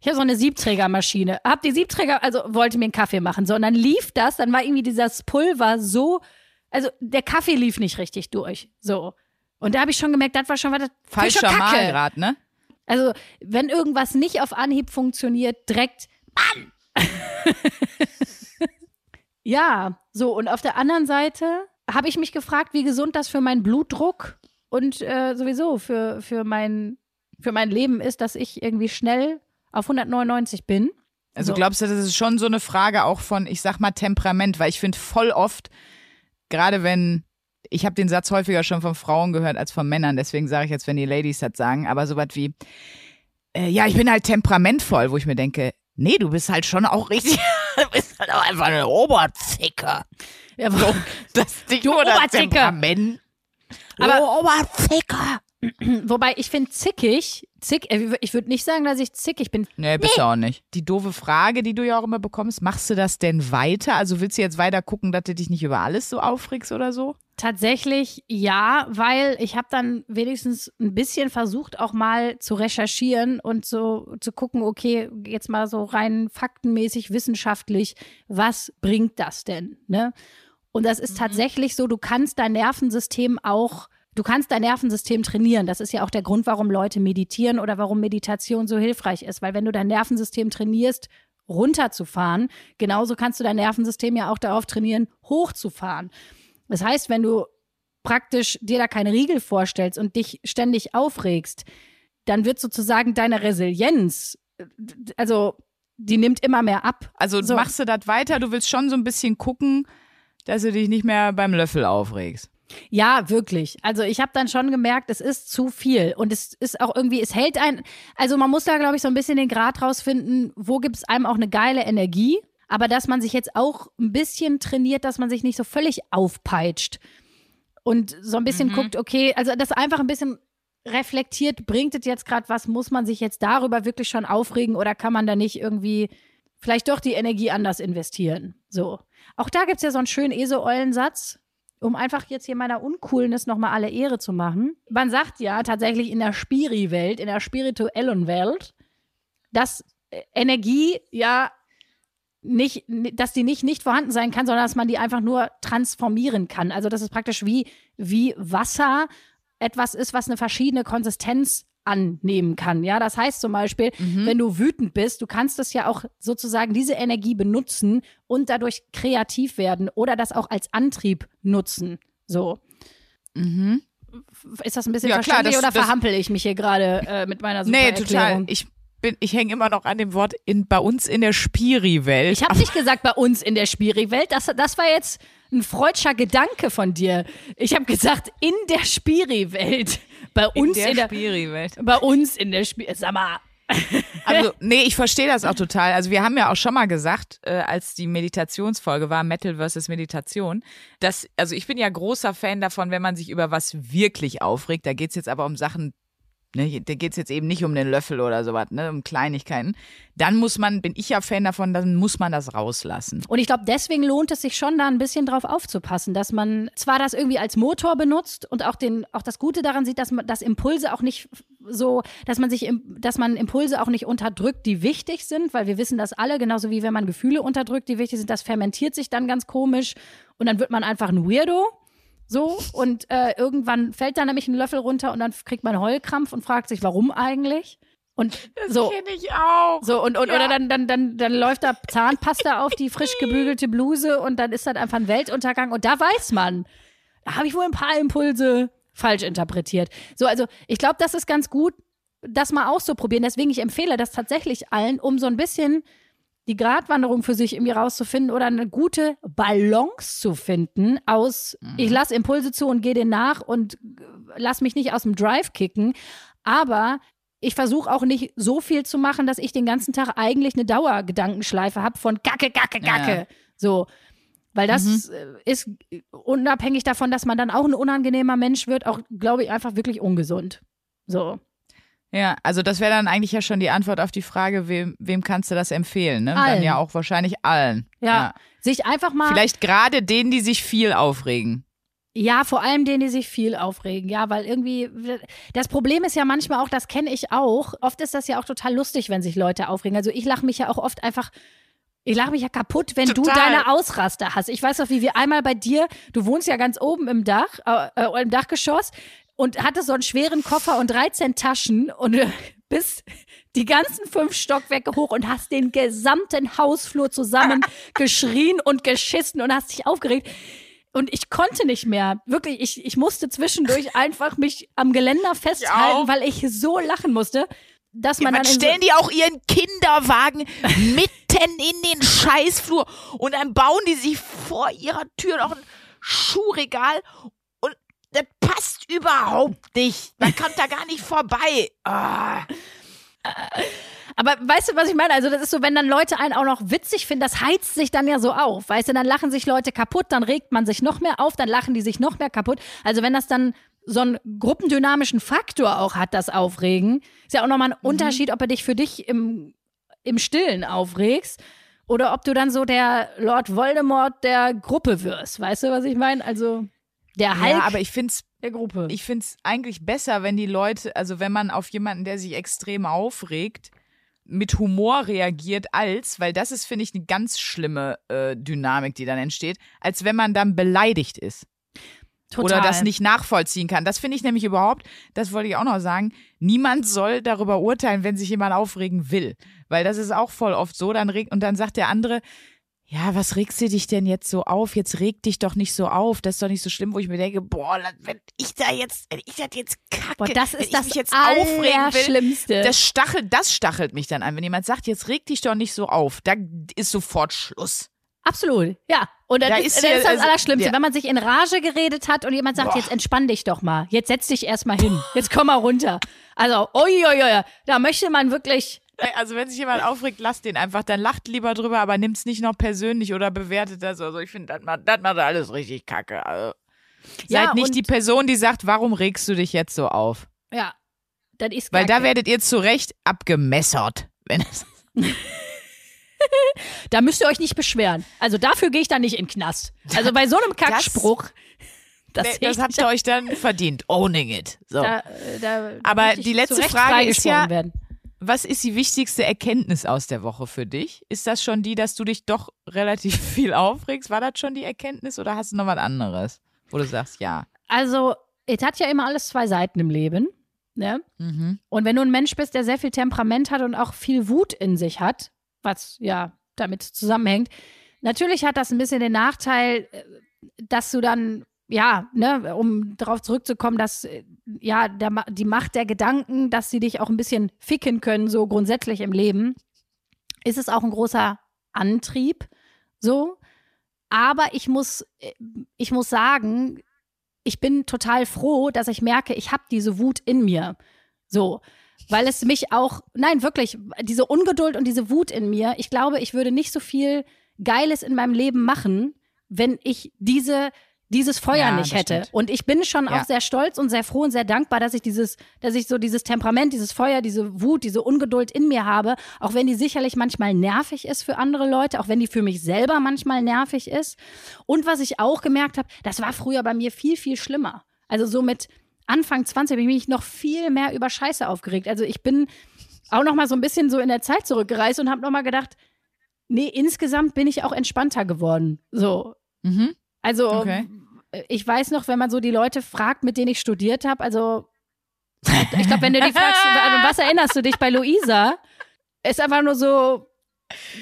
Speaker 2: Ich habe so eine Siebträgermaschine. Hab die Siebträger, also wollte mir einen Kaffee machen. So, und dann lief das, dann war irgendwie dieses Pulver so, also der Kaffee lief nicht richtig durch. So. Und da habe ich schon gemerkt, das war schon was
Speaker 1: Falscher
Speaker 2: Kacke.
Speaker 1: Malgrad, ne?
Speaker 2: Also, wenn irgendwas nicht auf Anhieb funktioniert, direkt, Mann! (laughs) ja, so, und auf der anderen Seite habe ich mich gefragt, wie gesund das für meinen Blutdruck und äh, sowieso für, für, mein, für mein Leben ist, dass ich irgendwie schnell auf 199 bin.
Speaker 1: Also
Speaker 2: So.
Speaker 1: glaubst du, das ist schon so eine Frage auch von, ich sag mal, Temperament, weil ich finde voll oft, gerade wenn, ich habe den Satz häufiger schon von Frauen gehört als von Männern, deswegen sage ich jetzt, wenn die Ladies das sagen, aber sowas wie, äh, ja, ich bin halt temperamentvoll, wo ich mir denke, nee, du bist halt schon auch richtig, (laughs) du bist halt auch einfach eine Oberzicker.
Speaker 2: Ja, wo-
Speaker 1: Das Ding
Speaker 2: Du
Speaker 1: das
Speaker 2: Oberzicker.
Speaker 1: Temperament.
Speaker 2: Aber-
Speaker 1: du Oberzicker. (clears throat)
Speaker 2: Wobei ich finde zickig, zick, äh, ich würde nicht sagen, dass ich zickig bin.
Speaker 1: Nee, bist du auch nicht. Die doofe Frage, die du ja auch immer bekommst, machst du das denn weiter? Also willst du jetzt weiter gucken, dass du dich nicht über alles so aufregst oder so?
Speaker 2: Tatsächlich ja, weil ich habe dann wenigstens ein bisschen versucht, auch mal zu recherchieren und so zu gucken, okay, jetzt mal so rein faktenmäßig, wissenschaftlich, was bringt das denn? Ne? Und das ist tatsächlich so, du kannst dein Nervensystem auch, du kannst dein Nervensystem trainieren. Das ist ja auch der Grund, warum Leute meditieren oder warum Meditation so hilfreich ist. Weil wenn du dein Nervensystem trainierst, runterzufahren, genauso kannst du dein Nervensystem ja auch darauf trainieren, hochzufahren. Das heißt, wenn du praktisch dir da keine Riegel vorstellst und dich ständig aufregst, dann wird sozusagen deine Resilienz, also die nimmt immer mehr ab.
Speaker 1: Also
Speaker 2: So.
Speaker 1: machst du das weiter? Du willst schon so ein bisschen gucken, dass du dich nicht mehr beim Löffel aufregst.
Speaker 2: Ja, wirklich. Also ich habe dann schon gemerkt, es ist zu viel und es ist auch irgendwie, es hält ein, also man muss da glaube ich so ein bisschen den Grad rausfinden, wo gibt es einem auch eine geile Energie, aber dass man sich jetzt auch ein bisschen trainiert, dass man sich nicht so völlig aufpeitscht und so ein bisschen guckt, okay, also das einfach ein bisschen reflektiert, bringt es jetzt gerade was, muss man sich jetzt darüber wirklich schon aufregen oder kann man da nicht irgendwie vielleicht doch die Energie anders investieren? So. Auch da gibt's ja so einen schönen Eseollensatz, um einfach jetzt hier meiner Uncoolness nochmal alle Ehre zu machen. Man sagt ja tatsächlich in der Spiri-Welt, in der spirituellen Welt, dass äh, Energie ja nicht, dass die nicht nicht vorhanden sein kann, sondern dass man die einfach nur transformieren kann. Also dass es praktisch wie, wie Wasser etwas ist, was eine verschiedene Konsistenz annehmen kann. Ja, das heißt zum Beispiel, wenn du wütend bist, du kannst es ja auch sozusagen diese Energie benutzen und dadurch kreativ werden oder das auch als Antrieb nutzen. So. Ist das ein bisschen
Speaker 1: Ja, klar,
Speaker 2: verständlich
Speaker 1: das-
Speaker 2: oder
Speaker 1: das-
Speaker 2: verhampel ich mich hier gerade äh, mit meiner super
Speaker 1: Nee, total. Ich bin, ich hänge immer noch an dem Wort in, bei uns in der Spiri-Welt.
Speaker 2: Ich habe nicht gesagt bei uns in der Spiri-Welt. Das, das war jetzt ein freudscher Gedanke von dir. Ich habe gesagt in der Spiri-Welt. Bei uns in der,
Speaker 1: Spiri-Welt.
Speaker 2: bei uns in der Spiri. Sag mal.
Speaker 1: Also, (laughs) nee, ich verstehe das auch total. Also, wir haben ja auch schon mal gesagt, äh, als die Meditationsfolge war, Metal versus Meditation, dass, also ich bin ja großer Fan davon, wenn man sich über was wirklich aufregt. Da geht's jetzt aber um Sachen, ne, da geht's jetzt eben nicht um den Löffel oder sowas, ne, um Kleinigkeiten. Dann muss man, bin ich ja Fan davon, dann muss man das rauslassen.
Speaker 2: Und ich glaube, deswegen lohnt es sich schon, da ein bisschen drauf aufzupassen, dass man zwar das irgendwie als Motor benutzt und auch den, auch das Gute daran sieht, dass man, dass Impulse auch nicht so, dass man sich, dass man Impulse auch nicht unterdrückt, die wichtig sind, weil wir wissen das alle, genauso wie wenn man Gefühle unterdrückt, die wichtig sind, das fermentiert sich dann ganz komisch und dann wird man einfach ein Weirdo. So, und äh, irgendwann fällt dann nämlich ein Löffel runter und dann kriegt man Heulkrampf und fragt sich, warum eigentlich? Und so.
Speaker 1: ich auch.
Speaker 2: So, und, und oder dann, dann, dann, dann läuft da Zahnpasta auf die frisch gebügelte Bluse und dann ist das einfach ein Weltuntergang. Und da weiß man, da habe ich wohl ein paar Impulse falsch interpretiert. So, also ich glaube, das ist ganz gut, das mal auszuprobieren. Deswegen, ich empfehle das tatsächlich allen, um so ein bisschen die Gratwanderung für sich irgendwie rauszufinden oder eine gute Balance zu finden aus, ich lasse Impulse zu und gehe denen nach und lass mich nicht aus dem Drive kicken, aber ich versuche auch nicht so viel zu machen, dass ich den ganzen Tag eigentlich eine Dauergedankenschleife habe von Gacke, Gacke, Gacke.
Speaker 1: Ja.
Speaker 2: So. Weil das äh, ist unabhängig davon, dass man dann auch ein unangenehmer Mensch wird, auch, glaube ich, einfach wirklich ungesund. So.
Speaker 1: Ja, also das wäre dann eigentlich ja schon die Antwort auf die Frage, wem, wem kannst du das empfehlen? Ne? Dann
Speaker 2: Allen.
Speaker 1: ja auch wahrscheinlich allen.
Speaker 2: Ja. Sich einfach mal.
Speaker 1: Vielleicht gerade denen, die sich viel aufregen.
Speaker 2: Ja, vor allem denen, die sich viel aufregen. Ja, weil irgendwie, das Problem ist ja manchmal auch, das kenne ich auch. Oft ist das ja auch total lustig, wenn sich Leute aufregen. Also ich lache mich ja auch oft einfach, ich lache mich ja kaputt, wenn du
Speaker 1: Total.
Speaker 2: deine Ausraster hast. Ich weiß noch, wie wir einmal bei dir, du wohnst ja ganz oben im Dach, äh, äh, im Dachgeschoss und hattest so einen schweren Koffer und 13 Taschen und äh, bist die ganzen fünf Stockwerke hoch und hast den gesamten Hausflur zusammen (laughs) geschrien und geschissen und hast dich aufgeregt. Und ich konnte nicht mehr. Wirklich, ich, ich musste zwischendurch (laughs) einfach mich am Geländer festhalten, weil ich so lachen musste, dass man
Speaker 1: Man
Speaker 2: dann in so,
Speaker 1: stellen die auch ihren Kinderwagen (laughs) mitten in den Scheißflur und dann bauen die sich vor ihrer Tür noch ein Schuhregal das passt überhaupt nicht. Man kommt da gar nicht vorbei. Ah.
Speaker 2: Aber weißt du, was ich meine? Also, das ist so, wenn dann Leute einen auch noch witzig finden, das heizt sich dann ja so auf. Weißt du, dann lachen sich Leute kaputt, dann regt man sich noch mehr auf, dann lachen die sich noch mehr kaputt. Also, wenn das dann so einen gruppendynamischen Faktor auch hat, das Aufregen, ist ja auch nochmal ein Unterschied, ob er dich für dich im, im Stillen aufregst oder ob du dann so der Lord Voldemort der Gruppe wirst. Weißt du, was ich meine? Also, der Hulk
Speaker 1: Ja, aber ich find's
Speaker 2: der Gruppe.
Speaker 1: ich find's eigentlich besser, wenn die Leute, also wenn man auf jemanden, der sich extrem aufregt, mit Humor reagiert, als, weil das ist, finde ich, eine ganz schlimme äh, Dynamik, die dann entsteht, als wenn man dann beleidigt ist.
Speaker 2: Total.
Speaker 1: oder das nicht nachvollziehen kann. Das finde ich nämlich überhaupt, das wollte ich auch noch sagen, niemand soll darüber urteilen, wenn sich jemand aufregen will. Weil das ist auch voll oft so, dann regt, und dann sagt der andere, ja, was regst du dich denn jetzt so auf? Jetzt reg dich doch nicht so auf. Das ist doch nicht so schlimm, wo ich mir denke, boah, wenn ich da jetzt, wenn ich das jetzt kacke,
Speaker 2: Boah, das ist
Speaker 1: ich
Speaker 2: das
Speaker 1: mich jetzt aufregen will,
Speaker 2: Allerschlimmste.
Speaker 1: das stachelt, das stachelt mich dann an. Wenn jemand sagt, jetzt reg dich doch nicht so auf, da ist sofort Schluss.
Speaker 2: Absolut, ja. Und das,
Speaker 1: Da
Speaker 2: ist,
Speaker 1: ist
Speaker 2: das,
Speaker 1: hier-
Speaker 2: ist das
Speaker 1: also,
Speaker 2: Allerschlimmste,
Speaker 1: der-
Speaker 2: wenn man sich in Rage geredet hat und jemand sagt,
Speaker 1: Boah.
Speaker 2: jetzt entspann dich doch mal, jetzt setz dich erstmal hin, jetzt komm mal runter. Also, ui, ui, ui, da möchte man wirklich,
Speaker 1: Also wenn sich jemand aufregt, lasst den einfach. Dann lacht lieber drüber, aber nimmt's nicht noch persönlich oder bewertet das. Also ich finde, das macht, das macht alles richtig kacke. Also,
Speaker 2: Ja,
Speaker 1: seid nicht die Person, die sagt, warum regst du dich jetzt so auf?
Speaker 2: ja, das ist
Speaker 1: Weil da
Speaker 2: Kacke.
Speaker 1: werdet ihr zu Recht abgemessert. Wenn es, (laughs)
Speaker 2: Da müsst ihr euch nicht beschweren. Also dafür gehe ich dann nicht in den Knast. Also bei so einem Kackspruch, das,
Speaker 1: das
Speaker 2: ich
Speaker 1: habt ihr euch dann verdient. Owning it. So.
Speaker 2: Da, äh, da
Speaker 1: Aber die letzte Frage ist ja-
Speaker 2: Werden.
Speaker 1: Was ist die wichtigste Erkenntnis aus der Woche für dich? Ist das schon die, dass du dich doch relativ (laughs) viel aufregst? War das schon die Erkenntnis oder hast du noch was anderes, wo du sagst, ja?
Speaker 2: Also, es hat ja immer alles zwei Seiten im Leben. Ne?
Speaker 1: Mhm.
Speaker 2: Und wenn du ein Mensch bist, der sehr viel Temperament hat und auch viel Wut in sich hat, was ja damit zusammenhängt, natürlich hat das ein bisschen den Nachteil, äh, dass du dann, ja, ne, um darauf zurückzukommen, dass äh, ja der, die Macht der Gedanken, dass sie dich auch ein bisschen ficken können, so grundsätzlich im Leben, ist es auch ein großer Antrieb, so. Aber ich muss, äh, ich muss sagen, ich bin total froh, dass ich merke, ich habe diese Wut in mir. So. Weil es mich auch, nein, wirklich, diese Ungeduld und diese Wut in mir, ich glaube, ich würde nicht so viel Geiles in meinem Leben machen, wenn ich diese, dieses Feuer
Speaker 1: Ja,
Speaker 2: nicht hätte.
Speaker 1: stimmt.
Speaker 2: Und ich bin schon
Speaker 1: Ja.
Speaker 2: auch sehr stolz und sehr froh und sehr dankbar, dass ich dieses, dass ich so dieses Temperament, dieses Feuer, diese Wut, diese Ungeduld in mir habe, auch wenn die sicherlich manchmal nervig ist für andere Leute, auch wenn die für mich selber manchmal nervig ist. Und was ich auch gemerkt habe, das war früher bei mir viel, viel schlimmer. Also so mit Anfang 20 habe ich mich noch viel mehr über Scheiße aufgeregt. Also ich bin auch noch mal so ein bisschen so in der Zeit zurückgereist und habe noch mal gedacht, nee, insgesamt bin ich auch entspannter geworden. So,
Speaker 1: Mhm.
Speaker 2: also
Speaker 1: Okay.
Speaker 2: Ich weiß noch, wenn man so die Leute fragt, mit denen ich studiert habe, also ich glaube, wenn du die fragst, was erinnerst du dich bei Luisa, ist einfach nur so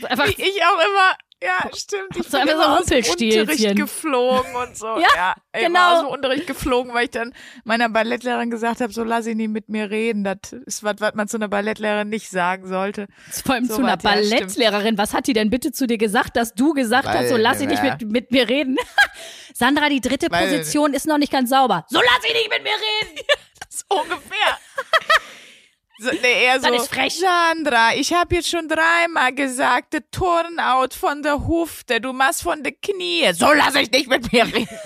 Speaker 2: einfach
Speaker 1: Wie ich auch immer. Ja, stimmt. Ich
Speaker 2: So
Speaker 1: bin
Speaker 2: einfach so
Speaker 1: immer aus dem. Unterricht geflogen und so. (laughs)
Speaker 2: Ja,
Speaker 1: ja ey,
Speaker 2: genau.
Speaker 1: Immer aus dem Unterricht geflogen, weil ich dann meiner Ballettlehrerin gesagt habe, so lass ich nie mit mir reden. Das ist was, was man zu einer Ballettlehrerin nicht sagen sollte.
Speaker 2: vor allem
Speaker 1: So
Speaker 2: zu einer
Speaker 1: was, ja.
Speaker 2: Ballettlehrerin. Was hat die denn bitte zu dir gesagt, dass du gesagt
Speaker 1: Weil,
Speaker 2: hast, so lass ich nicht
Speaker 1: ja.
Speaker 2: mit, mit mir reden? (laughs) Sandra, die dritte
Speaker 1: Weil-
Speaker 2: Position ist noch nicht ganz sauber. So lass ich nicht mit mir reden. (laughs)
Speaker 1: So ungefähr. So, nee, eher so,
Speaker 2: Das ist frech.
Speaker 1: Sandra, ich habe jetzt schon dreimal gesagt, der Turnout von der Hufte, du machst von der Knie. So lass ich nicht mit mir reden. (laughs)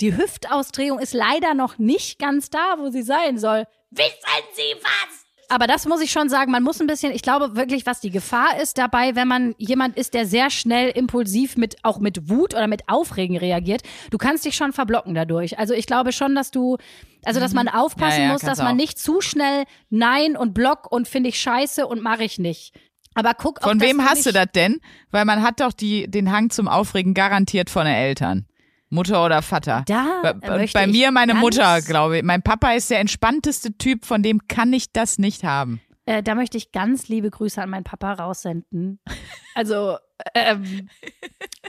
Speaker 2: Die Hüftausdrehung ist leider noch nicht ganz da, wo sie sein soll. Wissen Sie was? Aber das muss ich schon sagen, man muss ein bisschen, ich glaube wirklich, was die Gefahr ist dabei, wenn man jemand ist, der sehr schnell impulsiv mit, auch mit Wut oder mit Aufregen reagiert, du kannst dich schon verblocken dadurch. Also ich glaube schon, dass du, also dass man aufpassen
Speaker 1: Mhm. Ja, ja,
Speaker 2: muss, dass man
Speaker 1: auch.
Speaker 2: nicht zu schnell Nein und Block und finde ich scheiße und mache ich nicht. Aber guck
Speaker 1: Von wem hast du das denn? Weil man hat doch die, den Hang zum Aufregen garantiert von den Eltern. Mutter oder Vater.
Speaker 2: Da
Speaker 1: bei, bei
Speaker 2: ich
Speaker 1: mir meine Mutter, glaube ich. Mein Papa ist der entspannteste Typ, von dem kann ich das nicht haben.
Speaker 2: Äh, da möchte ich ganz liebe Grüße an meinen Papa raussenden. Also, ähm,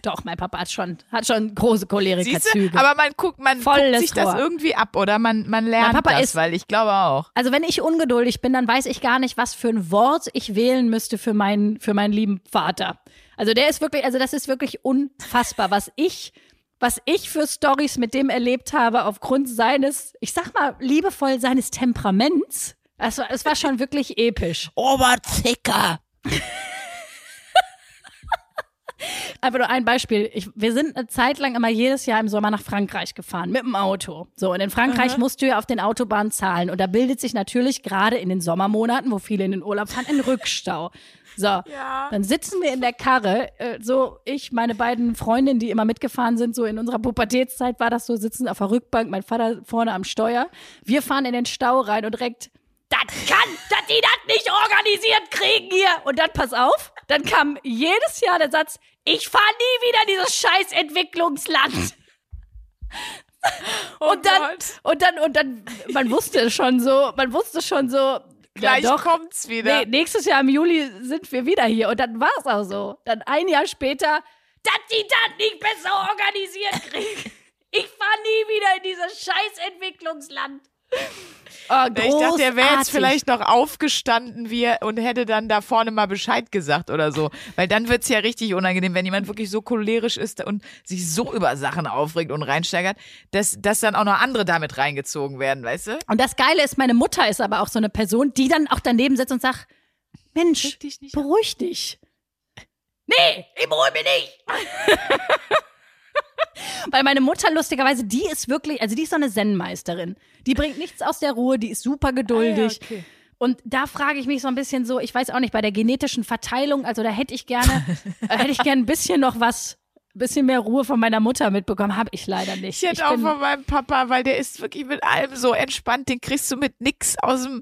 Speaker 2: doch, mein Papa hat schon, hat schon große
Speaker 1: Siehste?
Speaker 2: Koleriker-Züge.
Speaker 1: Aber man guckt, man
Speaker 2: Volles
Speaker 1: guckt sich das
Speaker 2: Rohr.
Speaker 1: irgendwie ab oder man, man lernt
Speaker 2: Papa
Speaker 1: das,
Speaker 2: ist-
Speaker 1: weil ich glaube auch.
Speaker 2: Also wenn ich ungeduldig bin, dann weiß ich gar nicht, was für ein Wort ich wählen müsste für meinen, für meinen lieben Vater. Also der ist wirklich, also das ist wirklich unfassbar, was ich, was ich für Stories mit dem erlebt habe aufgrund seines, ich sag mal liebevoll seines Temperaments. Es war, es war schon wirklich episch.
Speaker 1: Oberzicker.
Speaker 2: Einfach nur ein Beispiel. Ich, wir sind eine Zeit lang immer jedes Jahr im Sommer nach Frankreich gefahren mit dem Auto. So, und in Frankreich musst du ja auf den Autobahnen zahlen. Und da bildet sich natürlich gerade in den Sommermonaten, wo viele in den Urlaub fahren, ein Rückstau. So, dann sitzen wir in der Karre, äh, so ich, meine beiden Freundinnen, die immer mitgefahren sind, so in unserer Pubertätszeit war das so, sitzen auf der Rückbank, mein Vater vorne am Steuer. Wir fahren in den Stau rein und direkt, das kann, dass die das nicht organisiert kriegen hier. Und dann, pass auf, dann kam jedes Jahr der Satz, ich fahre nie wieder in dieses scheiß Entwicklungsland. (laughs) und dann, und dann, und dann, man wusste schon so, man wusste schon so,
Speaker 1: Gleich
Speaker 2: ja doch,
Speaker 1: kommt's wieder.
Speaker 2: Nee, nächstes Jahr im Juli sind wir wieder hier. Und dann war es auch so. Dann ein Jahr später, dass die das nicht besser organisiert kriegen. (laughs) Ich fahre nie wieder in dieses scheiß Entwicklungsland. (laughs) Oh,
Speaker 1: Ich dachte, er wäre jetzt vielleicht noch aufgestanden wie und hätte dann da vorne mal Bescheid gesagt oder so. Weil dann wird's ja richtig unangenehm, wenn jemand wirklich so cholerisch ist und sich so über Sachen aufregt und reinsteigert, dass, dass dann auch noch andere damit reingezogen werden, weißt du?
Speaker 2: Und das Geile ist, meine Mutter ist aber auch so eine Person, die dann auch daneben sitzt und sagt, Mensch,
Speaker 1: dich
Speaker 2: beruhig dich. Nee, ich beruhige mich nicht. (laughs) (laughs) Weil meine Mutter lustigerweise, die ist wirklich, also die ist so eine Zen-Meisterin. Die bringt nichts aus der Ruhe, die ist super geduldig.
Speaker 1: Ah, okay.
Speaker 2: Und da frage ich mich so ein bisschen so, ich weiß auch nicht, bei der genetischen Verteilung, also da hätte ich gerne, (laughs) hätte ich gerne ein bisschen noch was, ein bisschen mehr Ruhe von meiner Mutter mitbekommen, habe ich leider nicht.
Speaker 1: Ich hätte auch
Speaker 2: bin-
Speaker 1: von meinem Papa, weil der ist wirklich mit allem so entspannt, den kriegst du mit nix aus dem,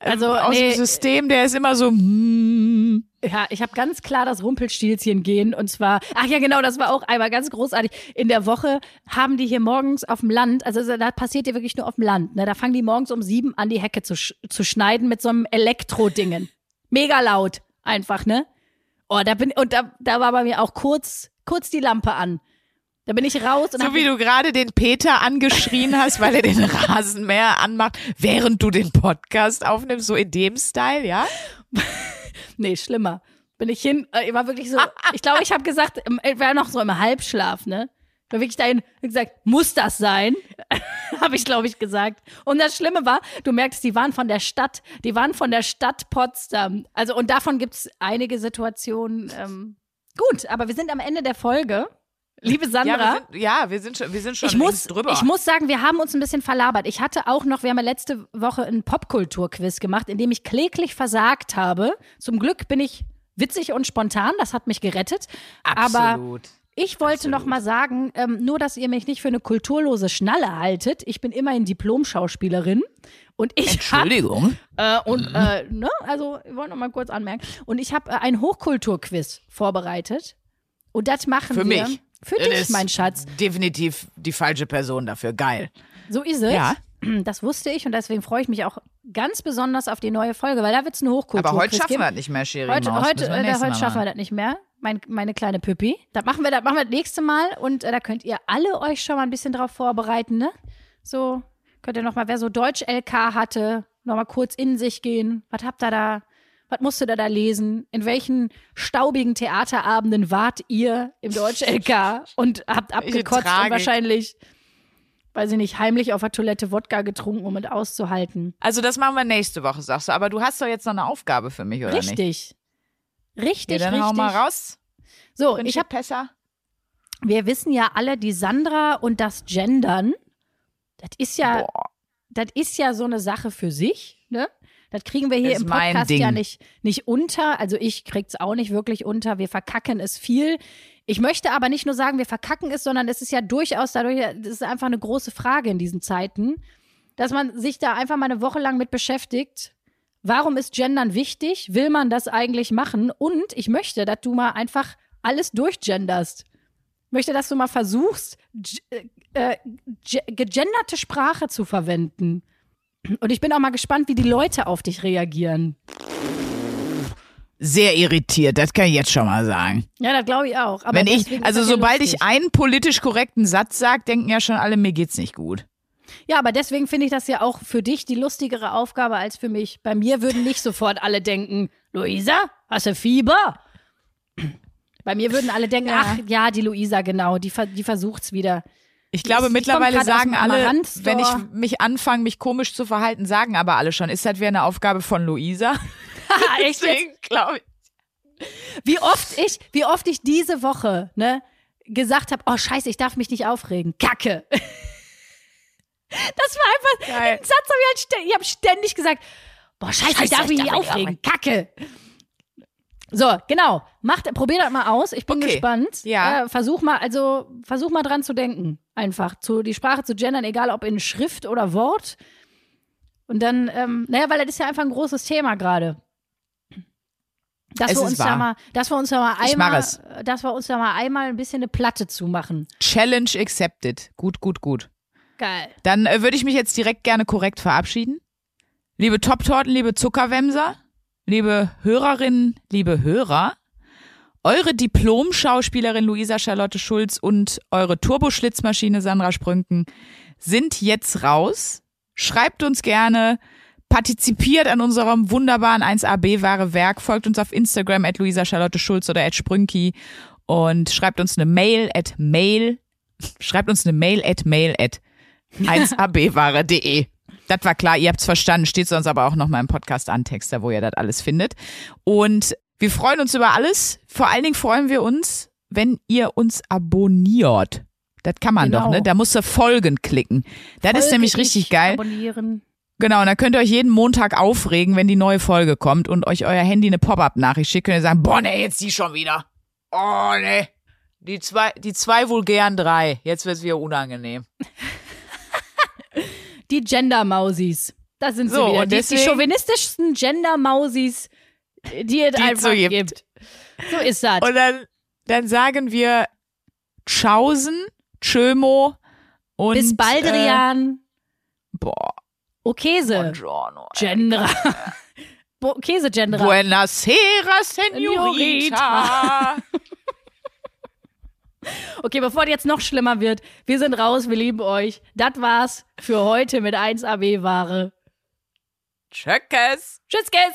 Speaker 1: ähm,
Speaker 2: Also,
Speaker 1: aus
Speaker 2: nee.
Speaker 1: dem System, der ist immer so, mm,
Speaker 2: Ja, ich habe ganz klar das Rumpelstilzchen gehen und zwar, ach ja genau, das war auch einmal ganz großartig. In der Woche haben die hier morgens auf dem Land, also da passiert ja wirklich nur auf dem Land, ne? Da fangen die morgens um sieben an, die Hecke zu, sch zu schneiden mit so einem Elektrodingen. Mega laut, einfach, ne? Oh, da bin und da, da war bei mir auch kurz, kurz die Lampe an. Da bin ich raus und
Speaker 1: so wie du gerade den Peter angeschrien hast, weil er den Rasenmäher anmacht, während du den Podcast aufnimmst, so in dem Style, ja? (laughs)
Speaker 2: Nee, schlimmer. Bin ich hin, äh, ich war wirklich so, ich glaube, ich habe gesagt, ich war noch so im Halbschlaf, ne? Ich war wirklich dahin gesagt, muss das sein? (laughs) habe ich, glaube ich, gesagt. Und das Schlimme war, du merkst, die waren von der Stadt, die waren von der Stadt Potsdam. Also, und davon gibt's einige Situationen. Ähm, gut, aber wir sind am Ende der Folge. Liebe Sandra.
Speaker 1: Ja, wir sind, ja, wir sind schon, wir sind schon
Speaker 2: Ich muss,
Speaker 1: drüber.
Speaker 2: ich muss sagen, wir haben uns ein bisschen verlabert. Ich hatte auch noch, wir haben ja letzte Woche einen Popkultur-Quiz gemacht, in dem ich kläglich versagt habe. Zum Glück bin ich witzig und spontan, das hat mich gerettet. Aber
Speaker 1: Absolut.
Speaker 2: ich wollte noch mal sagen, ähm, nur, dass ihr mich nicht für eine kulturlose Schnalle haltet. Ich bin immerhin Diplom-Schauspielerin und ich hab,
Speaker 1: Entschuldigung.
Speaker 2: äh, und äh, ne, also ich wollte noch mal kurz anmerken. Und ich habe äh, ein Hochkulturquiz vorbereitet. Und das machen
Speaker 1: Für
Speaker 2: wir.
Speaker 1: mich.
Speaker 2: Für
Speaker 1: Das
Speaker 2: dich,
Speaker 1: ist
Speaker 2: mein Schatz.
Speaker 1: Definitiv die falsche Person dafür. Geil.
Speaker 2: So ist es.
Speaker 1: Ja.
Speaker 2: Das wusste ich und deswegen freue ich mich auch ganz besonders auf die neue Folge, weil da wird es eine Hochkultur.
Speaker 1: Aber heute schaffen wir das nicht mehr, Sherry.
Speaker 2: Heute,
Speaker 1: Maus.
Speaker 2: heute, äh, heute schaffen wir das nicht mehr. Mein, meine kleine Püppi. Das machen wir, das machen wir das nächste Mal und äh, da könnt ihr alle euch schon mal ein bisschen drauf vorbereiten, ne? So könnt ihr noch mal, wer so Deutsch LK hatte, noch mal kurz in sich gehen. Was habt ihr da? Was musstet ihr da lesen? In welchen staubigen Theaterabenden wart ihr im Deutsch LK und habt abgekotzt und wahrscheinlich, weiß ich nicht, heimlich auf der Toilette Wodka getrunken, um es auszuhalten?
Speaker 1: Also das machen wir nächste Woche, sagst du. Aber du hast doch jetzt noch eine Aufgabe für mich, oder nicht?
Speaker 2: Richtig. Richtig,
Speaker 1: Ja, dann
Speaker 2: richtig.
Speaker 1: hau mal raus.
Speaker 2: So,
Speaker 1: Prinzip
Speaker 2: ich hab,
Speaker 1: Pesser.
Speaker 2: wir wissen ja alle, die Sandra und das Gendern, das ist ja,
Speaker 1: Boah.
Speaker 2: das ist ja so eine Sache für sich, ne? Das kriegen wir hier
Speaker 1: Ist
Speaker 2: im Podcast ja nicht, nicht unter. Also ich krieg's auch nicht wirklich unter. Wir verkacken es viel. Ich möchte aber nicht nur sagen, wir verkacken es, sondern es ist ja durchaus dadurch, das ist einfach eine große Frage in diesen Zeiten, dass man sich da einfach mal eine Woche lang mit beschäftigt. Warum ist Gendern wichtig? Will man das eigentlich machen? Und ich möchte, dass du mal einfach alles durchgenderst. Ich möchte, dass du mal versuchst, äh, ge- gegenderte Sprache zu verwenden. Und ich bin auch mal gespannt, wie die Leute auf dich reagieren.
Speaker 1: Sehr irritiert, das kann ich jetzt schon mal sagen.
Speaker 2: Ja, das glaube ich auch. Aber
Speaker 1: Wenn ich, also sobald
Speaker 2: lustig.
Speaker 1: ich einen politisch korrekten Satz sage, denken ja schon alle, mir geht's nicht gut.
Speaker 2: Ja, aber deswegen finde ich das ja auch für dich die lustigere Aufgabe als für mich. Bei mir würden nicht sofort alle denken, Luisa, hast du Fieber? Bei mir würden alle denken,
Speaker 1: Ja.
Speaker 2: ach ja, die Luisa, genau, die, die versucht's wieder.
Speaker 1: Ich glaube,
Speaker 2: Ich-
Speaker 1: mittlerweile sagen alle, wenn ich mich anfange, mich komisch zu verhalten, sagen aber alle schon, ist das wäre eine Aufgabe von Luisa? (laughs)
Speaker 2: Echt
Speaker 1: glaube ich.
Speaker 2: Wie oft ich, wie oft ich diese Woche, ne, gesagt habe, oh scheiße, ich darf mich nicht aufregen. Kacke. Das war einfach,
Speaker 1: Geil.
Speaker 2: den Satz habe ich halt ständig, ich habe ständig gesagt, boah scheiße, ich darf mich nicht aufregen. Kacke. So, genau. Macht, probier das mal aus. Ich bin
Speaker 1: Okay.
Speaker 2: gespannt.
Speaker 1: Ja.
Speaker 2: Äh, versuch mal, also versuch mal dran zu denken. Einfach zu die Sprache zu gendern, egal ob in Schrift oder Wort. Und dann, ähm, naja, weil das ist ja einfach ein großes Thema gerade. Dass
Speaker 1: Es
Speaker 2: wir
Speaker 1: ist
Speaker 2: uns da mal, dass wir uns da mal einmal,
Speaker 1: es.
Speaker 2: dass wir uns da mal einmal ein bisschen eine Platte zumachen.
Speaker 1: Challenge accepted. Gut, gut, gut.
Speaker 2: Geil.
Speaker 1: Dann äh, würde ich mich jetzt direkt gerne korrekt verabschieden. Liebe Top-Torten, liebe Zuckerwämser, liebe Hörerinnen, liebe Hörer, eure Diplom-Schauspielerin Luisa Charlotte Schulz und eure Turboschlitzmaschine Sandra Sprünken sind jetzt raus. Schreibt uns gerne, partizipiert an unserem wunderbaren 1AB-wahre Werk, folgt uns auf Instagram at Luisa Charlotte Schulz oder at Sprünki und schreibt uns eine Mail at mail, schreibt uns eine Mail at mail at 1abware.de. Das war klar, ihr habt's verstanden, steht sonst aber auch noch mal im Podcast Antexter, wo ihr das alles findet. Und wir freuen uns über alles. Vor allen Dingen freuen wir uns, wenn ihr uns abonniert. Das kann man
Speaker 2: Genau.
Speaker 1: doch, ne? Da musst du Folgen klicken. Das ist
Speaker 2: Folge
Speaker 1: nämlich
Speaker 2: ich,
Speaker 1: richtig geil.
Speaker 2: Abonnieren.
Speaker 1: Genau, und dann könnt ihr euch jeden Montag aufregen, wenn die neue Folge kommt und euch euer Handy eine Pop-Up-Nachricht schickt. Könnt ihr sagen, boah, nee, jetzt die schon wieder. Oh, nee. Die zwei, die zwei vulgären drei. Jetzt wird's wieder unangenehm. (laughs)
Speaker 2: Die Gender-Mausis. Das sind sie
Speaker 1: So,
Speaker 2: wieder.
Speaker 1: und
Speaker 2: Die, die
Speaker 1: deswegen-
Speaker 2: chauvinistischsten Gender-Mausis, die es
Speaker 1: es
Speaker 2: einfach
Speaker 1: so gibt.
Speaker 2: gibt. So ist das.
Speaker 1: Und dann, dann sagen wir Tschaußen, Tschömo und.
Speaker 2: Bis Baldrian.
Speaker 1: Äh, boah,
Speaker 2: Okese.
Speaker 1: Buongiorno.
Speaker 2: Gendra. (laughs) Bo- Käse-Gendra.
Speaker 1: Buenasera, Senorita. (laughs)
Speaker 2: Okay, bevor das jetzt noch schlimmer wird, wir sind raus, wir lieben euch. Das war's für heute mit 1AB-Ware.
Speaker 1: Tschöckes.
Speaker 2: Tschüss, Guess.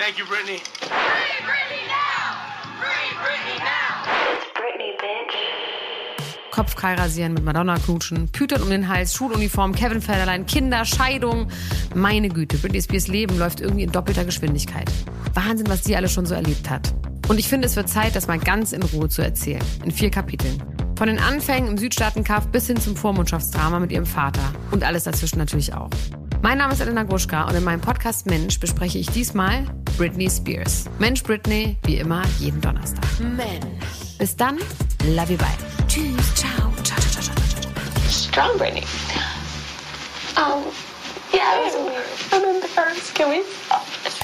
Speaker 4: Thank you, Brittany.
Speaker 5: Kopfkeil rasieren, mit Madonna knutschen, Pütern um den Hals, Schuluniform, Kevin Federlein, Kinder, Scheidung. Meine Güte, Britney Spears Leben läuft irgendwie in doppelter Geschwindigkeit. Wahnsinn, was die alles schon so erlebt hat. Und ich finde, es wird Zeit, das mal ganz in Ruhe zu erzählen. In vier Kapiteln. Von den Anfängen im Südstaatenkampf bis hin zum Vormundschaftsdrama mit ihrem Vater. Und alles dazwischen natürlich auch. Mein Name ist Elena Gruschka und in meinem Podcast Mensch bespreche ich diesmal Britney Spears. Mensch Britney, wie immer, jeden Donnerstag. Mensch. Bis dann, love you, bye. Tschüss, ciao, ciao, ciao, ciao, ciao, ciao.
Speaker 6: strong Brittany. Um, yeah, it was, I'm embarrassed. Can we stop?